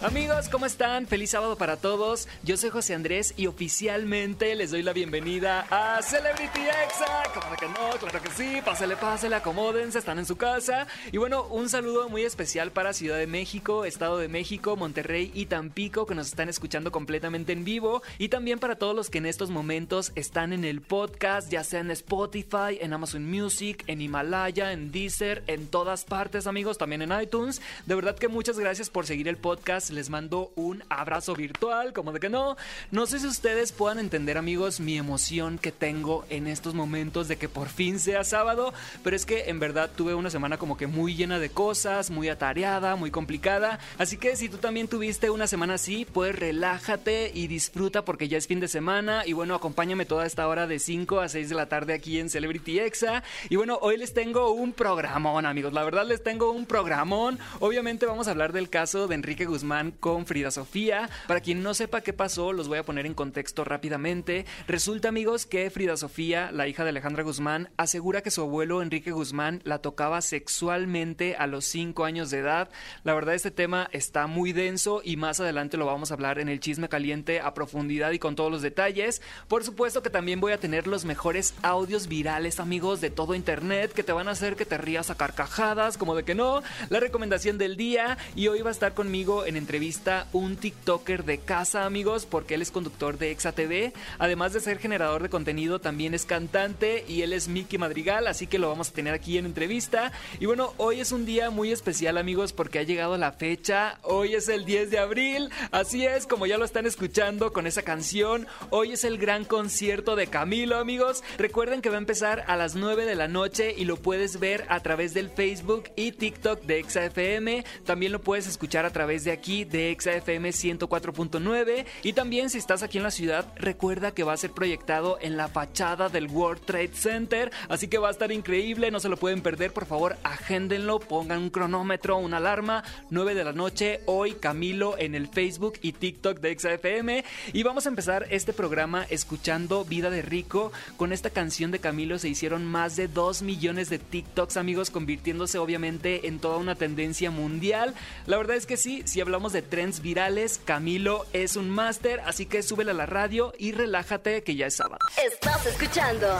Amigos, ¿cómo están? Feliz sábado para todos. Yo soy José Andrés y oficialmente les doy la bienvenida a Celebrity Exa. ¿Cómo que no? Claro que sí. Pásale, pásale, acomódense, están en su casa. Y bueno, un saludo muy especial para Ciudad de México, Estado de México, Monterrey y Tampico que nos están escuchando completamente en vivo. Y también para todos los que en estos momentos están en el podcast, ya sea en Spotify, en Amazon Music, en Himalaya, en Deezer, en todas partes, amigos, también en iTunes. De verdad que muchas gracias por seguir el podcast les mando un abrazo virtual, como de que no. No sé si ustedes puedan entender, amigos, mi emoción que tengo en estos momentos de que por fin sea sábado, pero es que en verdad tuve una semana como que muy llena de cosas, muy atareada, muy complicada. Así que si tú también tuviste una semana así, pues relájate y disfruta porque ya es fin de semana. Y bueno, acompáñame toda esta hora de 5 a 6 de la tarde aquí en Celebrity Exa. Y bueno, hoy les tengo un programón, amigos. La verdad les tengo un programón. Obviamente vamos a hablar del caso de Enrique Guzmán con Frida Sofía. Para quien no sepa qué pasó, los voy a poner en contexto rápidamente. Resulta, amigos, que Frida Sofía, la hija de Alejandra Guzmán, asegura que su abuelo Enrique Guzmán la tocaba sexualmente a los 5 años de edad. La verdad, este tema está muy denso y más adelante lo vamos a hablar en el chisme caliente a profundidad y con todos los detalles. Por supuesto que también voy a tener los mejores audios virales, amigos, de todo internet que te van a hacer que te rías a carcajadas, como de que no. La recomendación del día y hoy va a estar conmigo en entrevista un TikToker de casa, amigos, porque él es conductor de Exa TV. Además de ser generador de contenido, también es cantante y él es Mickey Madrigal, así que lo vamos a tener aquí en entrevista. Y bueno, hoy es un día muy especial, amigos, porque ha llegado la fecha. Hoy es el 10 de abril, así es, como ya lo están escuchando con esa canción. Hoy es el gran concierto de Camilo, amigos. Recuerden que va a empezar a las 9 de la noche y lo puedes ver a través del Facebook y TikTok de Exa FM. También lo puedes escuchar a través de aquí de XAFM 104.9 y también si estás aquí en la ciudad recuerda que va a ser proyectado en la fachada del World Trade Center, así que va a estar increíble, no se lo pueden perder, por favor agéndenlo, pongan un cronómetro, una alarma, 9 de la noche, hoy Camilo en el Facebook y TikTok de XAFM y vamos a empezar este programa escuchando Vida de Rico, con esta canción de Camilo se hicieron más de 2 millones de TikToks amigos, convirtiéndose obviamente en toda una tendencia mundial, la verdad es que sí, si hablamos de trends virales, Camilo es un máster, así que súbele a la radio y relájate que ya es sábado. Estás escuchando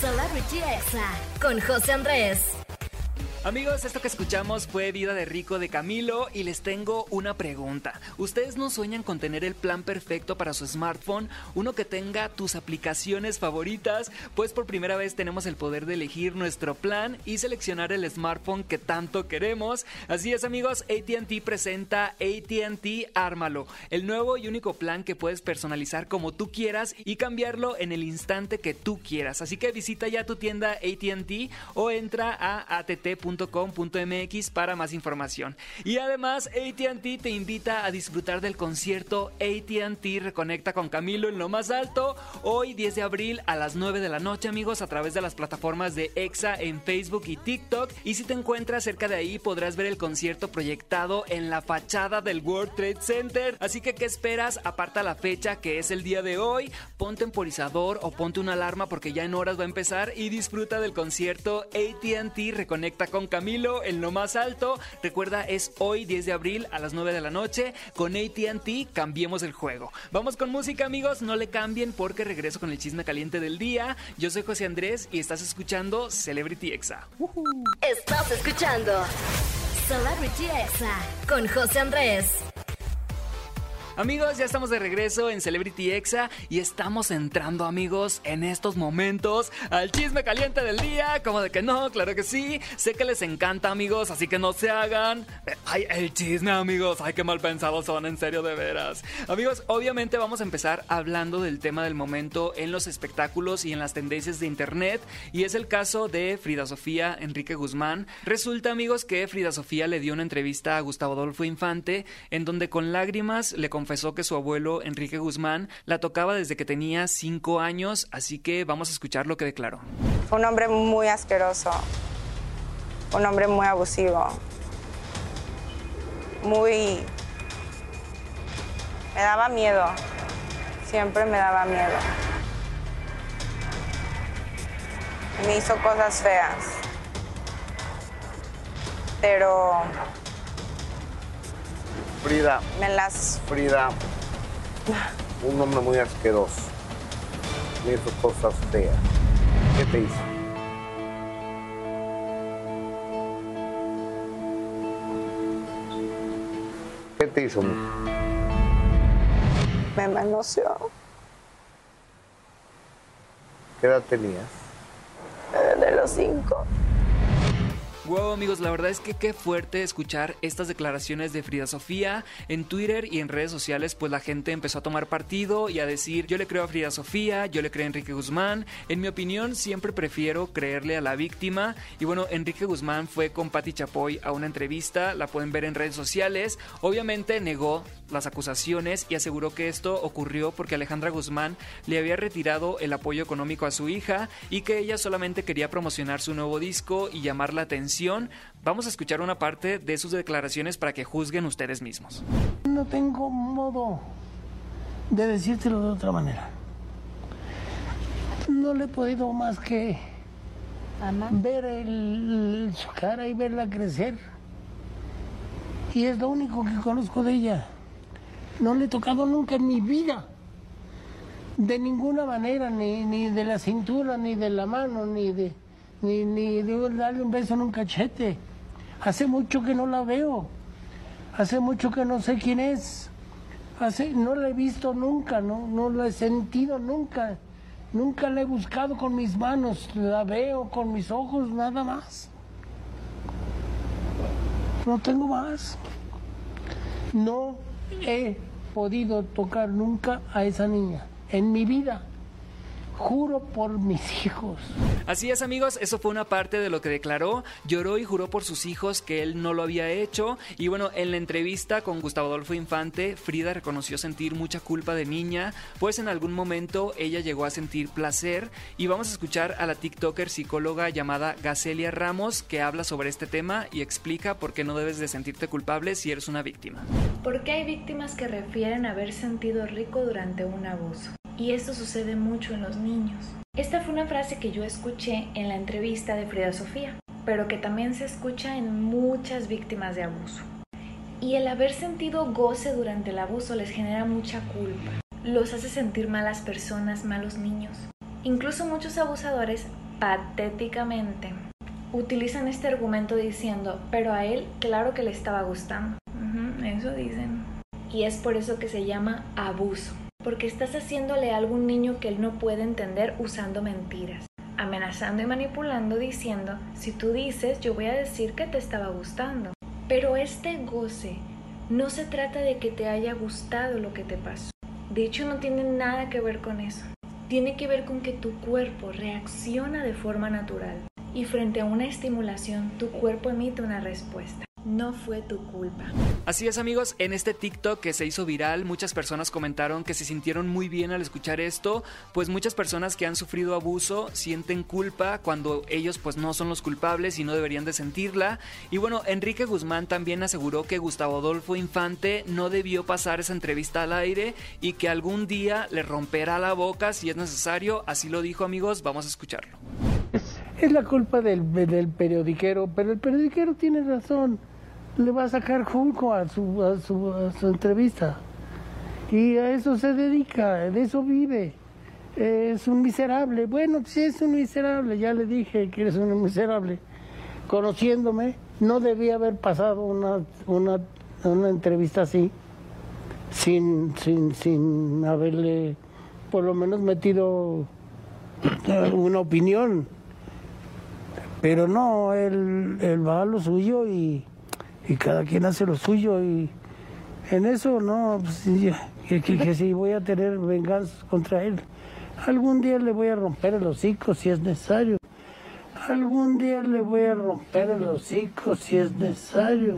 Celebrity Exa con José Andrés. Amigos, esto que escuchamos fue Vida de Rico de Camilo y les tengo una pregunta. ¿Ustedes no sueñan con tener el plan perfecto para su smartphone? Uno que tenga tus aplicaciones favoritas, pues por primera vez tenemos el poder de elegir nuestro plan y seleccionar el smartphone que tanto queremos. Así es amigos, ATT presenta ATT Ármalo, el nuevo y único plan que puedes personalizar como tú quieras y cambiarlo en el instante que tú quieras. Así que visita ya tu tienda ATT o entra a att.com .com.mx para más información. Y además, ATT te invita a disfrutar del concierto ATT Reconecta con Camilo en lo más alto, hoy 10 de abril a las 9 de la noche, amigos, a través de las plataformas de EXA en Facebook y TikTok. Y si te encuentras cerca de ahí, podrás ver el concierto proyectado en la fachada del World Trade Center. Así que, ¿qué esperas? Aparta la fecha que es el día de hoy, ponte temporizador o ponte una alarma porque ya en horas va a empezar y disfruta del concierto ATT Reconecta con Camilo en lo más alto. Recuerda, es hoy 10 de abril a las 9 de la noche. Con ATT cambiemos el juego. Vamos con música, amigos. No le cambien porque regreso con el chisme caliente del día. Yo soy José Andrés y estás escuchando Celebrity Exa. Estás escuchando Celebrity Exa con José Andrés. Amigos, ya estamos de regreso en Celebrity Exa y estamos entrando, amigos, en estos momentos al chisme caliente del día. Como de que no, claro que sí. Sé que les encanta, amigos, así que no se hagan. Ay, el chisme, amigos. Ay, qué mal pensados son, en serio, de veras. Amigos, obviamente vamos a empezar hablando del tema del momento en los espectáculos y en las tendencias de internet. Y es el caso de Frida Sofía Enrique Guzmán. Resulta, amigos, que Frida Sofía le dio una entrevista a Gustavo Adolfo Infante en donde con lágrimas le confesó que su abuelo Enrique Guzmán la tocaba desde que tenía cinco años, así que vamos a escuchar lo que declaró. Un hombre muy asqueroso, un hombre muy abusivo, muy... me daba miedo. siempre me daba miedo. Me hizo cosas feas. Pero Frida, me las... Frida, un hombre muy asqueroso. Me hizo cosas feas. ¿Qué te hizo? ¿Qué te hizo? me manoseó ¿Qué edad tenías? de los cinco. Wow amigos, la verdad es que qué fuerte escuchar estas declaraciones de Frida Sofía en Twitter y en redes sociales, pues la gente empezó a tomar partido y a decir yo le creo a Frida Sofía, yo le creo a Enrique Guzmán, en mi opinión siempre prefiero creerle a la víctima y bueno, Enrique Guzmán fue con Patti Chapoy a una entrevista, la pueden ver en redes sociales, obviamente negó las acusaciones y aseguró que esto ocurrió porque Alejandra Guzmán le había retirado el apoyo económico a su hija y que ella solamente quería promocionar su nuevo disco y llamar la atención. Vamos a escuchar una parte de sus declaraciones para que juzguen ustedes mismos. No tengo modo de decírtelo de otra manera. No le he podido más que ver el- su cara y verla crecer. Y es lo único que conozco de ella. No le he tocado nunca en mi vida. De ninguna manera, ni, ni de la cintura, ni de la mano, ni de, ni, ni de darle un beso en un cachete. Hace mucho que no la veo. Hace mucho que no sé quién es. Hace, no la he visto nunca, no, no la he sentido nunca. Nunca la he buscado con mis manos. La veo con mis ojos, nada más. No tengo más. No he podido tocar nunca a esa niña en mi vida. Juro por mis hijos. Así es amigos, eso fue una parte de lo que declaró, lloró y juró por sus hijos que él no lo había hecho y bueno, en la entrevista con Gustavo Adolfo Infante, Frida reconoció sentir mucha culpa de niña, pues en algún momento ella llegó a sentir placer y vamos a escuchar a la TikToker psicóloga llamada Gacelia Ramos que habla sobre este tema y explica por qué no debes de sentirte culpable si eres una víctima. Porque hay víctimas que refieren haber sentido rico durante un abuso. Y esto sucede mucho en los niños. Esta fue una frase que yo escuché en la entrevista de Frida Sofía, pero que también se escucha en muchas víctimas de abuso. Y el haber sentido goce durante el abuso les genera mucha culpa. Los hace sentir malas personas, malos niños. Incluso muchos abusadores, patéticamente, utilizan este argumento diciendo, pero a él claro que le estaba gustando. Eso dicen. Y es por eso que se llama abuso, porque estás haciéndole algo a un niño que él no puede entender usando mentiras, amenazando y manipulando diciendo, si tú dices, yo voy a decir que te estaba gustando. Pero este goce no se trata de que te haya gustado lo que te pasó. De hecho, no tiene nada que ver con eso. Tiene que ver con que tu cuerpo reacciona de forma natural y frente a una estimulación tu cuerpo emite una respuesta. No fue tu culpa. Así es amigos, en este TikTok que se hizo viral, muchas personas comentaron que se sintieron muy bien al escuchar esto, pues muchas personas que han sufrido abuso sienten culpa cuando ellos pues no son los culpables y no deberían de sentirla. Y bueno, Enrique Guzmán también aseguró que Gustavo Adolfo Infante no debió pasar esa entrevista al aire y que algún día le romperá la boca si es necesario, así lo dijo amigos, vamos a escucharlo. Es la culpa del, del periodiquero, pero el periodiquero tiene razón. Le va a sacar junco a su, a su, a su entrevista. Y a eso se dedica, de eso vive. Es un miserable. Bueno, si es un miserable, ya le dije que eres un miserable. Conociéndome, no debía haber pasado una, una, una entrevista así, sin, sin, sin haberle por lo menos metido una opinión. Pero no, él, él va a lo suyo y, y cada quien hace lo suyo y en eso no, pues, que, que, que si voy a tener venganza contra él. Algún día le voy a romper el hocico si es necesario. Algún día le voy a romper el hocico si es necesario.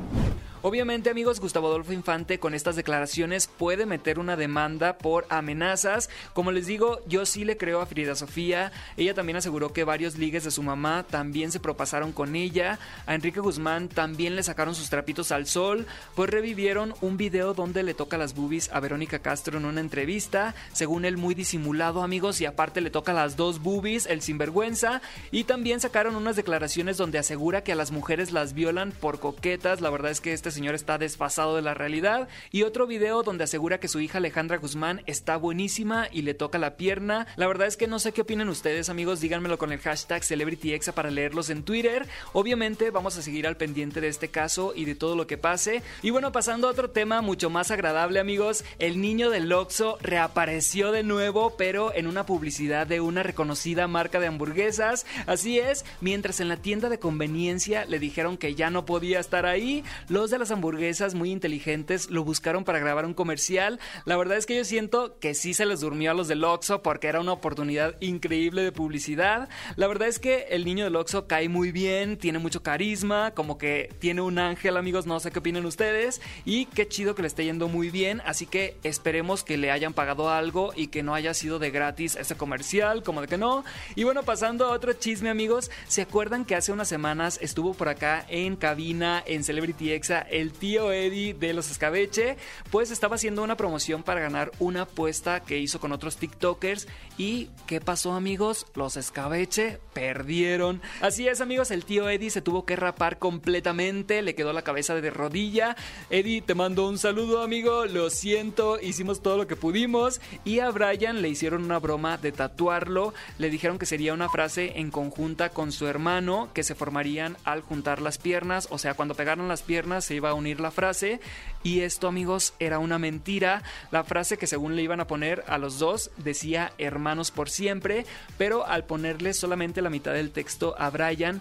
Obviamente, amigos, Gustavo Adolfo Infante con estas declaraciones puede meter una demanda por amenazas. Como les digo, yo sí le creo a Frida Sofía. Ella también aseguró que varios ligues de su mamá también se propasaron con ella. A Enrique Guzmán también le sacaron sus trapitos al sol, pues revivieron un video donde le toca las boobies a Verónica Castro en una entrevista, según él muy disimulado, amigos, y aparte le toca las dos boobies, el sinvergüenza, y también sacaron unas declaraciones donde asegura que a las mujeres las violan por coquetas. La verdad es que este este señor está desfasado de la realidad. Y otro video donde asegura que su hija Alejandra Guzmán está buenísima y le toca la pierna. La verdad es que no sé qué opinan ustedes, amigos. Díganmelo con el hashtag CelebrityExa para leerlos en Twitter. Obviamente vamos a seguir al pendiente de este caso y de todo lo que pase. Y bueno, pasando a otro tema mucho más agradable, amigos. El niño del Oxxo reapareció de nuevo, pero en una publicidad de una reconocida marca de hamburguesas. Así es, mientras en la tienda de conveniencia le dijeron que ya no podía estar ahí, los de las hamburguesas muy inteligentes lo buscaron para grabar un comercial. La verdad es que yo siento que sí se les durmió a los del Oxxo porque era una oportunidad increíble de publicidad. La verdad es que el niño del Oxxo cae muy bien, tiene mucho carisma, como que tiene un ángel, amigos, no sé qué opinan ustedes. Y qué chido que le esté yendo muy bien, así que esperemos que le hayan pagado algo y que no haya sido de gratis ese comercial, como de que no. Y bueno, pasando a otro chisme, amigos, ¿se acuerdan que hace unas semanas estuvo por acá en cabina en Celebrity Exa el tío Eddie de los escabeche, pues estaba haciendo una promoción para ganar una apuesta que hizo con otros TikTokers. ¿Y qué pasó, amigos? Los escabeche perdieron. Así es, amigos, el tío Eddie se tuvo que rapar completamente, le quedó la cabeza de rodilla. Eddie, te mando un saludo, amigo. Lo siento, hicimos todo lo que pudimos. Y a Brian le hicieron una broma de tatuarlo. Le dijeron que sería una frase en conjunta con su hermano, que se formarían al juntar las piernas. O sea, cuando pegaron las piernas se iba a unir la frase y esto amigos era una mentira. La frase que según le iban a poner a los dos decía hermanos por siempre, pero al ponerle solamente la mitad del texto a Brian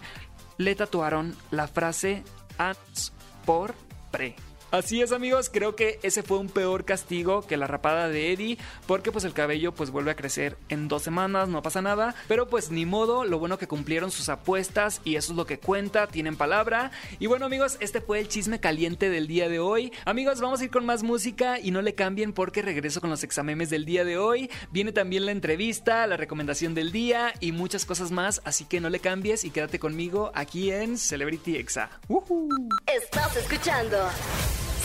le tatuaron la frase ans por pre. Así es amigos, creo que ese fue un peor castigo que la rapada de Eddie, porque pues el cabello pues vuelve a crecer en dos semanas, no pasa nada, pero pues ni modo, lo bueno que cumplieron sus apuestas y eso es lo que cuenta, tienen palabra. Y bueno amigos, este fue el chisme caliente del día de hoy. Amigos, vamos a ir con más música y no le cambien porque regreso con los examemes del día de hoy. Viene también la entrevista, la recomendación del día y muchas cosas más, así que no le cambies y quédate conmigo aquí en Celebrity Exa. Estás escuchando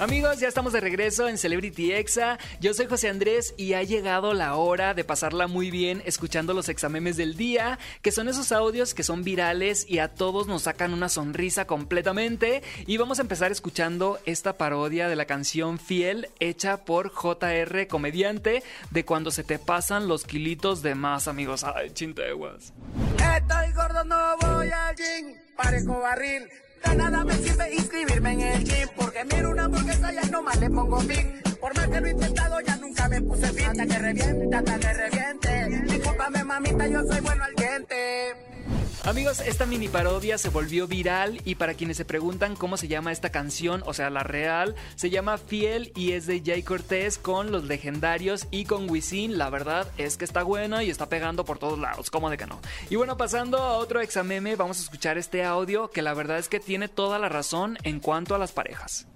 Amigos, ya estamos de regreso en Celebrity Exa. Yo soy José Andrés y ha llegado la hora de pasarla muy bien escuchando los examemes del día, que son esos audios que son virales y a todos nos sacan una sonrisa completamente. Y vamos a empezar escuchando esta parodia de la canción Fiel hecha por JR Comediante de cuando se te pasan los kilitos de más, amigos. Ay, chinteguas. Estoy gordo, no voy al gym, parezco barril. De nada me sirve inscribirme en el gym, porque miro una hamburguesa ya nomás le pongo fin. Por más que lo he intentado, ya nunca me puse fin. Hasta que reviente, hasta que reviente. Discúlpame, mamita, yo soy bueno al diente. Amigos, esta mini parodia se volvió viral y para quienes se preguntan cómo se llama esta canción, o sea, la real, se llama Fiel y es de Jay Cortés con los legendarios y con Wisin. La verdad es que está buena y está pegando por todos lados, ¿cómo de que no? Y bueno, pasando a otro exameme, vamos a escuchar este audio que la verdad es que tiene toda la razón en cuanto a las parejas.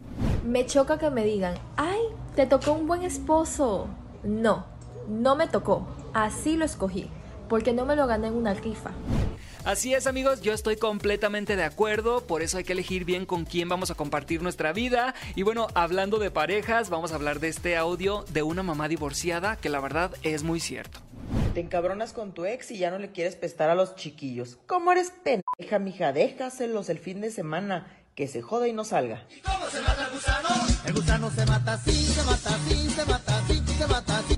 Me choca que me digan, ay, te tocó un buen esposo. No, no me tocó, así lo escogí, porque no me lo gané en una rifa. Así es amigos, yo estoy completamente de acuerdo, por eso hay que elegir bien con quién vamos a compartir nuestra vida. Y bueno, hablando de parejas, vamos a hablar de este audio de una mamá divorciada que la verdad es muy cierto. Te encabronas con tu ex y ya no le quieres prestar a los chiquillos. ¿Cómo eres pendeja, mija? Déjaselos el fin de semana. Que se joda y no salga. ¿Y cómo se mata el gusano? El gusano se mata así, se mata así, se mata así, se mata así.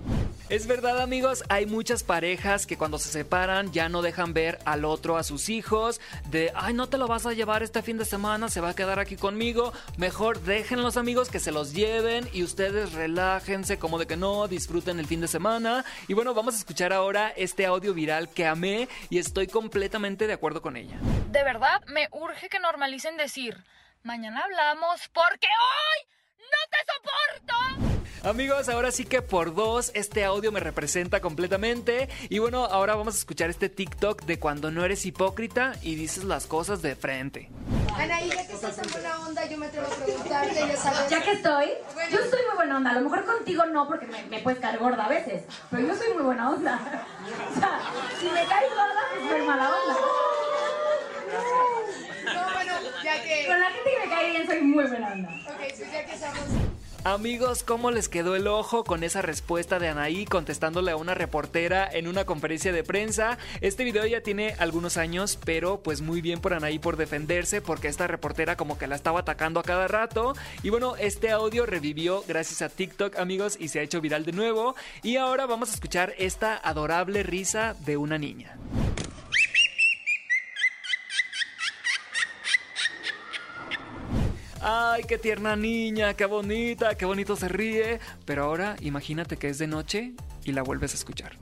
Es verdad amigos, hay muchas parejas que cuando se separan ya no dejan ver al otro a sus hijos, de, ay, no te lo vas a llevar este fin de semana, se va a quedar aquí conmigo, mejor dejen los amigos que se los lleven y ustedes relájense como de que no, disfruten el fin de semana. Y bueno, vamos a escuchar ahora este audio viral que amé y estoy completamente de acuerdo con ella. De verdad, me urge que normalicen decir, mañana hablamos porque hoy no te soporto. Amigos, ahora sí que por dos este audio me representa completamente. Y bueno, ahora vamos a escuchar este TikTok de cuando no eres hipócrita y dices las cosas de frente. Anaí, ya que estás en buena onda, yo me atrevo a preguntarte, ya sabes. Ya que estoy, yo soy muy buena onda. A lo mejor contigo no, porque me, me puedes caer gorda a veces. Pero yo soy muy buena onda. O sea, si me caes gorda, pues soy mala onda. No, bueno, ya que... Con la gente que me cae bien, soy muy buena onda. Ok, pues ya que estamos... Amigos, ¿cómo les quedó el ojo con esa respuesta de Anaí contestándole a una reportera en una conferencia de prensa? Este video ya tiene algunos años, pero pues muy bien por Anaí por defenderse porque esta reportera como que la estaba atacando a cada rato. Y bueno, este audio revivió gracias a TikTok, amigos, y se ha hecho viral de nuevo. Y ahora vamos a escuchar esta adorable risa de una niña. Ay, qué tierna niña, qué bonita, qué bonito se ríe. Pero ahora imagínate que es de noche y la vuelves a escuchar.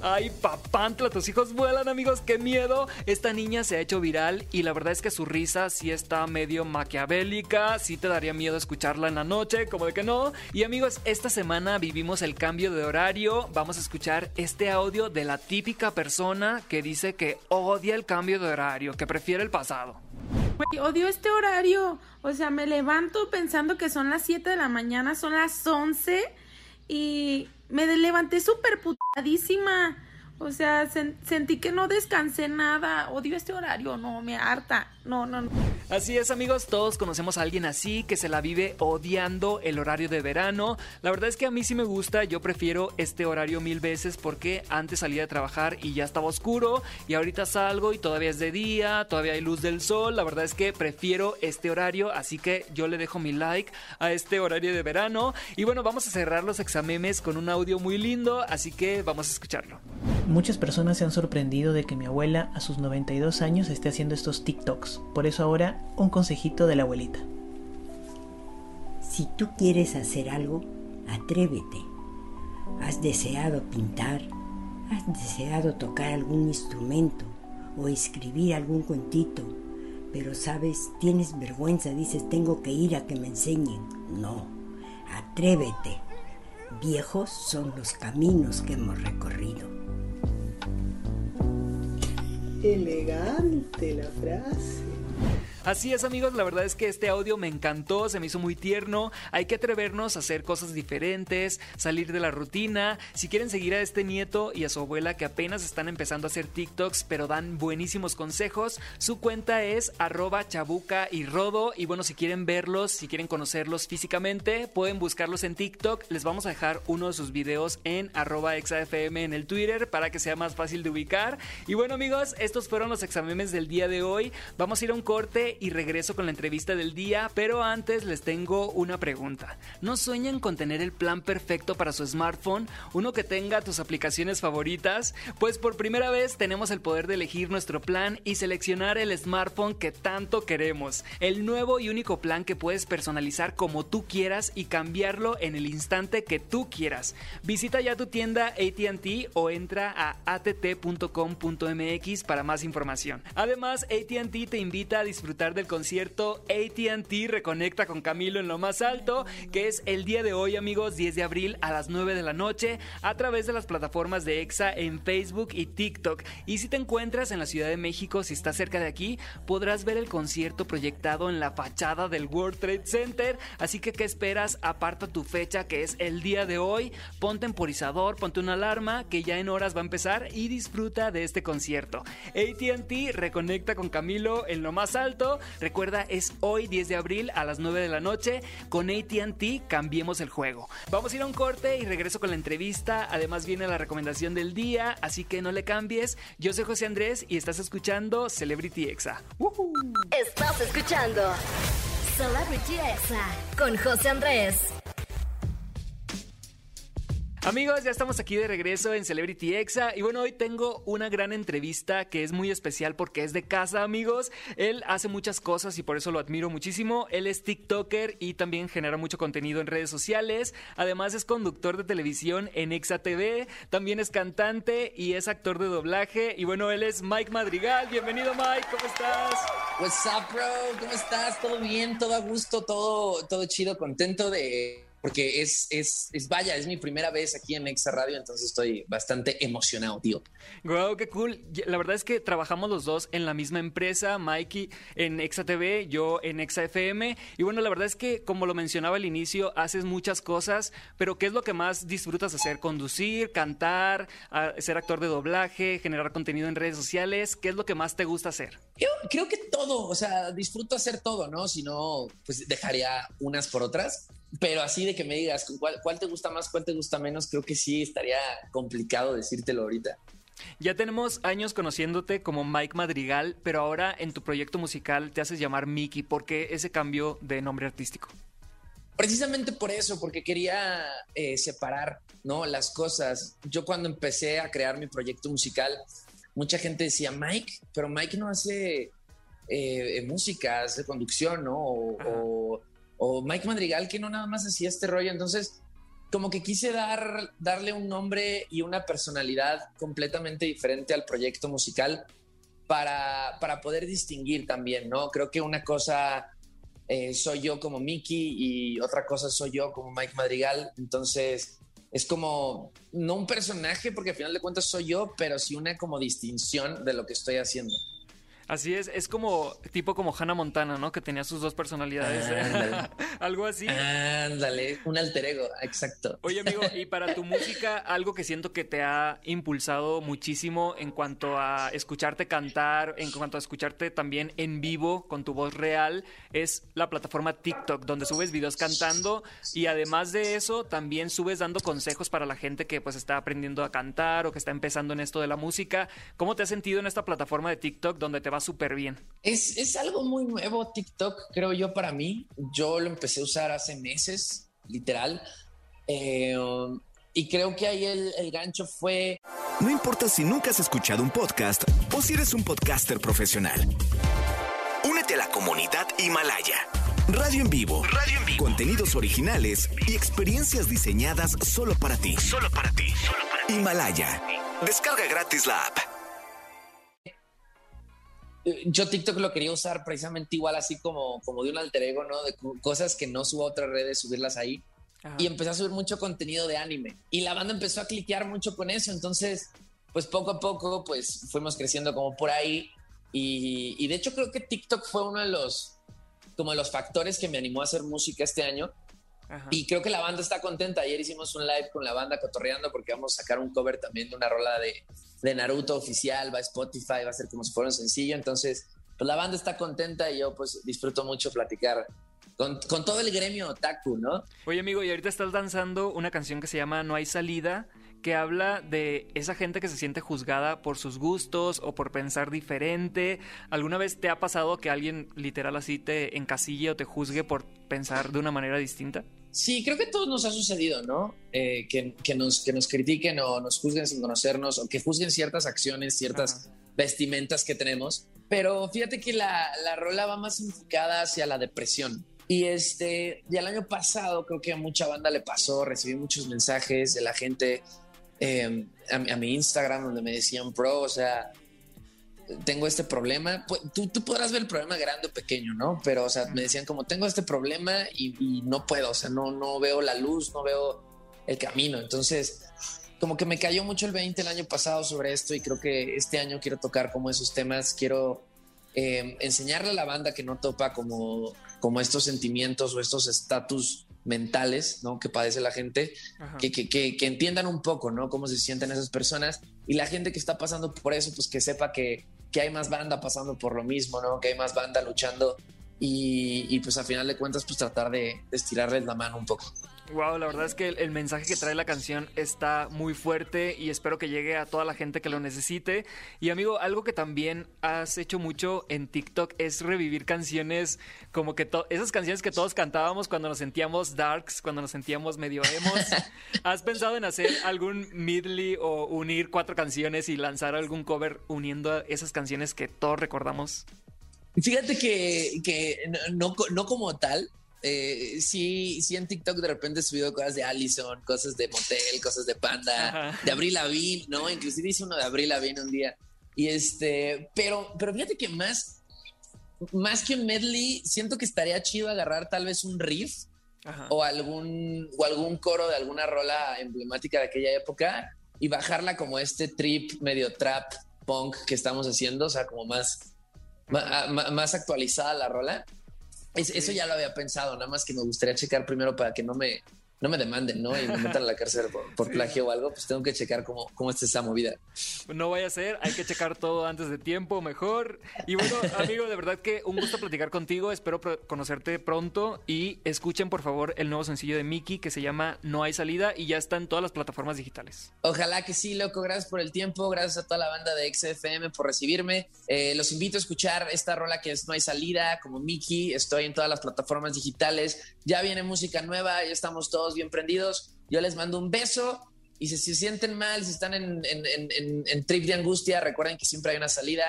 Ay, papantla, tus hijos vuelan, amigos, qué miedo. Esta niña se ha hecho viral y la verdad es que su risa sí está medio maquiavélica. Sí te daría miedo escucharla en la noche, como de que no. Y amigos, esta semana vivimos el cambio de horario. Vamos a escuchar este audio de la típica persona que dice que odia el cambio de horario, que prefiere el pasado. Odio este horario. O sea, me levanto pensando que son las 7 de la mañana, son las 11 y me levanté súper putadísima. O sea, sen- sentí que no descansé nada. Odio este horario, no, me harta. No, no, no. Así es amigos, todos conocemos a alguien así que se la vive odiando el horario de verano. La verdad es que a mí sí me gusta, yo prefiero este horario mil veces porque antes salía de trabajar y ya estaba oscuro y ahorita salgo y todavía es de día, todavía hay luz del sol. La verdad es que prefiero este horario, así que yo le dejo mi like a este horario de verano. Y bueno, vamos a cerrar los examemes con un audio muy lindo, así que vamos a escucharlo. Muchas personas se han sorprendido de que mi abuela a sus 92 años esté haciendo estos TikToks. Por eso ahora un consejito de la abuelita. Si tú quieres hacer algo, atrévete. Has deseado pintar, has deseado tocar algún instrumento o escribir algún cuentito, pero sabes, tienes vergüenza, dices, tengo que ir a que me enseñen. No, atrévete. Viejos son los caminos que hemos recorrido. Elegante la frase. Así es amigos, la verdad es que este audio me encantó, se me hizo muy tierno. Hay que atrevernos a hacer cosas diferentes, salir de la rutina. Si quieren seguir a este nieto y a su abuela que apenas están empezando a hacer TikToks, pero dan buenísimos consejos, su cuenta es arroba chabuca y rodo. Y bueno, si quieren verlos, si quieren conocerlos físicamente, pueden buscarlos en TikTok. Les vamos a dejar uno de sus videos en arroba exafm en el Twitter para que sea más fácil de ubicar. Y bueno amigos, estos fueron los exámenes del día de hoy. Vamos a ir a un corte y regreso con la entrevista del día, pero antes les tengo una pregunta. ¿No sueñan con tener el plan perfecto para su smartphone? ¿Uno que tenga tus aplicaciones favoritas? Pues por primera vez tenemos el poder de elegir nuestro plan y seleccionar el smartphone que tanto queremos. El nuevo y único plan que puedes personalizar como tú quieras y cambiarlo en el instante que tú quieras. Visita ya tu tienda ATT o entra a att.com.mx para más información. Además, ATT te invita a disfrutar del concierto ATT Reconecta con Camilo en lo más alto, que es el día de hoy, amigos, 10 de abril a las 9 de la noche, a través de las plataformas de EXA en Facebook y TikTok. Y si te encuentras en la Ciudad de México, si estás cerca de aquí, podrás ver el concierto proyectado en la fachada del World Trade Center. Así que, ¿qué esperas? Aparta tu fecha, que es el día de hoy. Ponte temporizador, ponte una alarma, que ya en horas va a empezar y disfruta de este concierto. ATT Reconecta con Camilo en lo más alto. Recuerda, es hoy 10 de abril a las 9 de la noche. Con ATT cambiemos el juego. Vamos a ir a un corte y regreso con la entrevista. Además viene la recomendación del día, así que no le cambies. Yo soy José Andrés y estás escuchando Celebrity Exa. Estás escuchando Celebrity Exa con José Andrés. Amigos, ya estamos aquí de regreso en Celebrity Exa y bueno, hoy tengo una gran entrevista que es muy especial porque es de casa, amigos. Él hace muchas cosas y por eso lo admiro muchísimo. Él es TikToker y también genera mucho contenido en redes sociales. Además es conductor de televisión en Exa TV, también es cantante y es actor de doblaje y bueno, él es Mike Madrigal. Bienvenido Mike, ¿cómo estás? What's up, bro? ¿Cómo estás? ¿Todo bien? ¿Todo a gusto? ¿Todo, todo chido? ¿Contento de porque es, es, es, vaya, es mi primera vez aquí en Exa Radio, entonces estoy bastante emocionado, tío. Wow, qué cool. La verdad es que trabajamos los dos en la misma empresa, Mikey en Exa TV, yo en Exa FM. Y bueno, la verdad es que, como lo mencionaba al inicio, haces muchas cosas, pero ¿qué es lo que más disfrutas hacer? ¿Conducir, cantar, ser actor de doblaje, generar contenido en redes sociales? ¿Qué es lo que más te gusta hacer? Yo creo que todo, o sea, disfruto hacer todo, ¿no? Si no, pues dejaría unas por otras pero así de que me digas ¿cuál, cuál te gusta más, cuál te gusta menos, creo que sí estaría complicado decírtelo ahorita. Ya tenemos años conociéndote como Mike Madrigal, pero ahora en tu proyecto musical te haces llamar Mickey. ¿Por qué ese cambio de nombre artístico? Precisamente por eso, porque quería eh, separar ¿no? las cosas. Yo cuando empecé a crear mi proyecto musical, mucha gente decía Mike, pero Mike no hace eh, música, hace conducción, ¿no? o, o Mike Madrigal que no nada más hacía este rollo. Entonces, como que quise dar, darle un nombre y una personalidad completamente diferente al proyecto musical para, para poder distinguir también, ¿no? Creo que una cosa eh, soy yo como Mickey y otra cosa soy yo como Mike Madrigal. Entonces, es como, no un personaje, porque al final de cuentas soy yo, pero sí una como distinción de lo que estoy haciendo. Así es, es como tipo como Hannah Montana, ¿no? Que tenía sus dos personalidades. ¿eh? algo así. Ándale, un alter ego, exacto. Oye, amigo, y para tu música, algo que siento que te ha impulsado muchísimo en cuanto a escucharte cantar, en cuanto a escucharte también en vivo con tu voz real, es la plataforma TikTok, donde subes videos cantando y además de eso, también subes dando consejos para la gente que pues está aprendiendo a cantar o que está empezando en esto de la música. ¿Cómo te has sentido en esta plataforma de TikTok donde te va súper bien. Es, es algo muy nuevo TikTok, creo yo, para mí. Yo lo empecé a usar hace meses, literal. Eh, y creo que ahí el, el, gancho fue... No importa si nunca has escuchado un podcast o si eres un podcaster profesional. Únete a la comunidad Himalaya. Radio en vivo. Radio en vivo. Contenidos originales y experiencias diseñadas solo para ti. Solo para ti. Solo para ti. Himalaya. Descarga gratis la app yo TikTok lo quería usar precisamente igual así como, como de un alter ego, ¿no? De cosas que no subo a otras redes, subirlas ahí. Y empecé a subir mucho contenido de anime. Y la banda empezó a cliquear mucho con eso. Entonces, pues poco a poco, pues fuimos creciendo como por ahí. Y, y de hecho creo que TikTok fue uno de los, como de los factores que me animó a hacer música este año. Y creo que la banda está contenta. Ayer hicimos un live con la banda cotorreando porque vamos a sacar un cover también de una rola de, de Naruto oficial, va a Spotify, va a ser como si fuera un sencillo. Entonces, pues la banda está contenta y yo pues disfruto mucho platicar con, con, todo el gremio otaku, ¿no? Oye amigo, y ahorita estás lanzando una canción que se llama No hay salida, que habla de esa gente que se siente juzgada por sus gustos o por pensar diferente. ¿Alguna vez te ha pasado que alguien literal así te encasille o te juzgue por pensar de una manera distinta? Sí, creo que a todos nos ha sucedido, ¿no? Eh, que, que, nos, que nos critiquen o nos juzguen sin conocernos o que juzguen ciertas acciones, ciertas vestimentas que tenemos. Pero fíjate que la, la rola va más enfocada hacia la depresión. Y este, ya el año pasado creo que a mucha banda le pasó, recibí muchos mensajes de la gente eh, a, a, mi Instagram donde me decían, bro, o sea, tengo este problema. Tú, tú podrás ver el problema grande o pequeño, ¿no? Pero, o sea, me decían como tengo este problema y, no puedo, o sea, no, no veo la luz, no veo el camino. Entonces, como que me cayó mucho el 20 el año pasado sobre esto y creo que este año quiero tocar como esos temas, quiero eh, enseñarle a la banda que no topa como, como estos sentimientos o estos estatus mentales, ¿no? Que padece la gente, que, que, que, que, entiendan un poco, ¿no? Cómo se sienten esas personas y la gente que está pasando por eso, pues que sepa que, que hay más banda pasando por lo mismo, ¿no? Que hay más banda luchando y, y pues a final de cuentas pues tratar de, de estirarles la mano un poco. Wow, la verdad es que el, el, mensaje que trae la canción está muy fuerte y espero que llegue a toda la gente que lo necesite. Y amigo, algo que también has hecho mucho en TikTok es revivir canciones como que esas canciones que todos cantábamos cuando nos sentíamos darks, cuando nos sentíamos medio emos. ¿Has pensado en hacer algún medley o unir cuatro canciones y lanzar algún cover uniendo esas canciones que todos recordamos? Fíjate que, que no, no como tal, eh, sí, sí en TikTok de repente he subido cosas de Allison, cosas de Motel, cosas de Panda, de Abril Lavigne, ¿no? Inclusive hice uno de Abril Lavigne un día. Y este, pero, pero fíjate que más, más que un medley, siento que estaría chido agarrar tal vez un riff o algún, o algún coro de alguna rola emblemática de aquella época y bajarla como este trip medio trap punk que estamos haciendo, o sea, como más, más, más actualizada la rola eso ya lo había pensado, nada más que me gustaría checar primero para que no me, no me demanden, ¿no? Y me metan a la cárcel por, plagio o algo, pues tengo que checar cómo, cómo está esa movida. No vaya a ser, hay que checar todo antes de tiempo, mejor. Y bueno, amigo, de verdad que un gusto platicar contigo, espero conocerte pronto y escuchen por favor el nuevo sencillo de Mickey que se llama No hay salida y ya está en todas las plataformas digitales. Ojalá que sí, loco, gracias por el tiempo, gracias a toda la banda de XFM por recibirme. Eh, los invito a escuchar esta rola que es No hay salida, como Mickey, estoy en todas las plataformas digitales, ya viene música nueva, ya estamos todos bien prendidos. Yo les mando un beso y si se sienten mal, si están en, en, trip de angustia, recuerden que siempre hay una salida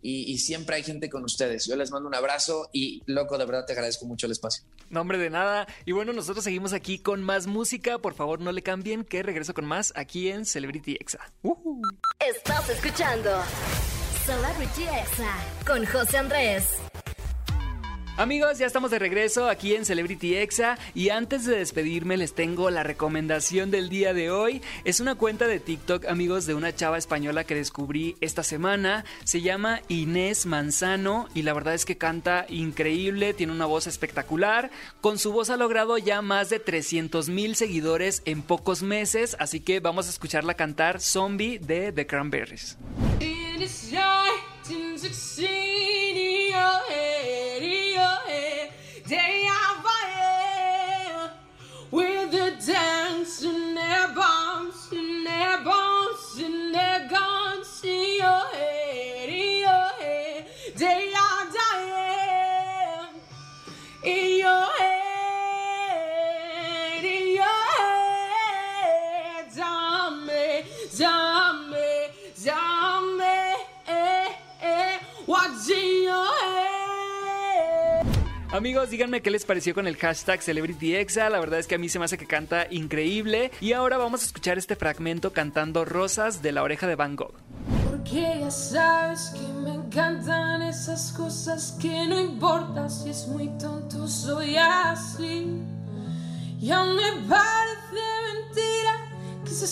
y, siempre hay gente con ustedes. Yo les mando un abrazo y loco, de verdad te agradezco mucho el espacio. No, hombre, de nada. Y bueno, nosotros seguimos aquí con más música. Por favor, no le cambien, que regreso con más aquí en Celebrity Exa. Estás escuchando Celebrity Exa con José Andrés. Amigos, ya estamos de regreso aquí en Celebrity Exa y antes de despedirme les tengo la recomendación del día de hoy. Es una cuenta de TikTok, amigos, de una chava española que descubrí esta semana. Se llama Inés Manzano y la verdad es que canta increíble, tiene una voz espectacular. Con su voz ha logrado ya más de 300 mil seguidores en pocos meses, así que vamos a escucharla cantar Zombie de The Cranberries. day I with the dancing their bombs and their bombs and Díganme qué les pareció con el hashtag CelebrityExa. La verdad es que a mí se me hace que canta increíble. Y ahora vamos a escuchar este fragmento cantando Rosas de la oreja de Van Gogh. Porque ya sabes que me encantan esas cosas que no si es muy tonto, soy me parece mentira que se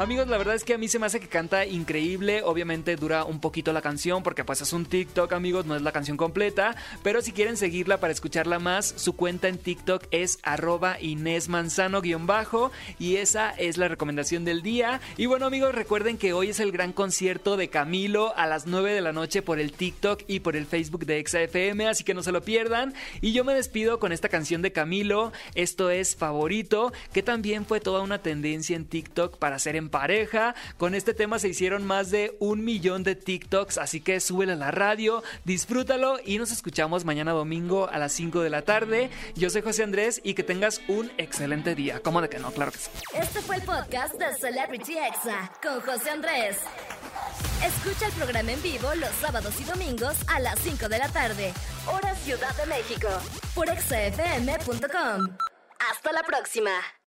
Amigos, la verdad es que a mí se me hace que canta increíble. Obviamente dura un poquito la canción porque pues es un TikTok, amigos, no es la canción completa. Pero si quieren seguirla para escucharla más, su cuenta en TikTok es arroba Inés Manzano-bajo. Y esa es la recomendación del día. Y bueno, amigos, recuerden que hoy es el gran concierto de Camilo a las 9 de la noche por el TikTok y por el Facebook de ExaFM, así que no se lo pierdan. Y yo me despido con esta canción de Camilo. Esto es Favorito, que también fue toda una tendencia en TikTok para hacer en pareja. Con este tema se hicieron más de un millón de TikToks, así que súbele a la radio, disfrútalo y nos escuchamos mañana domingo a las 5 de la tarde. Yo soy José Andrés y que tengas un excelente día. ¿Cómo de que no? Claro que sí. Este fue el podcast de Celebrity Exa con José Andrés. Escucha el programa en vivo los sábados y domingos a las 5 de la tarde, hora Ciudad de México, por exafm.com. Hasta la próxima.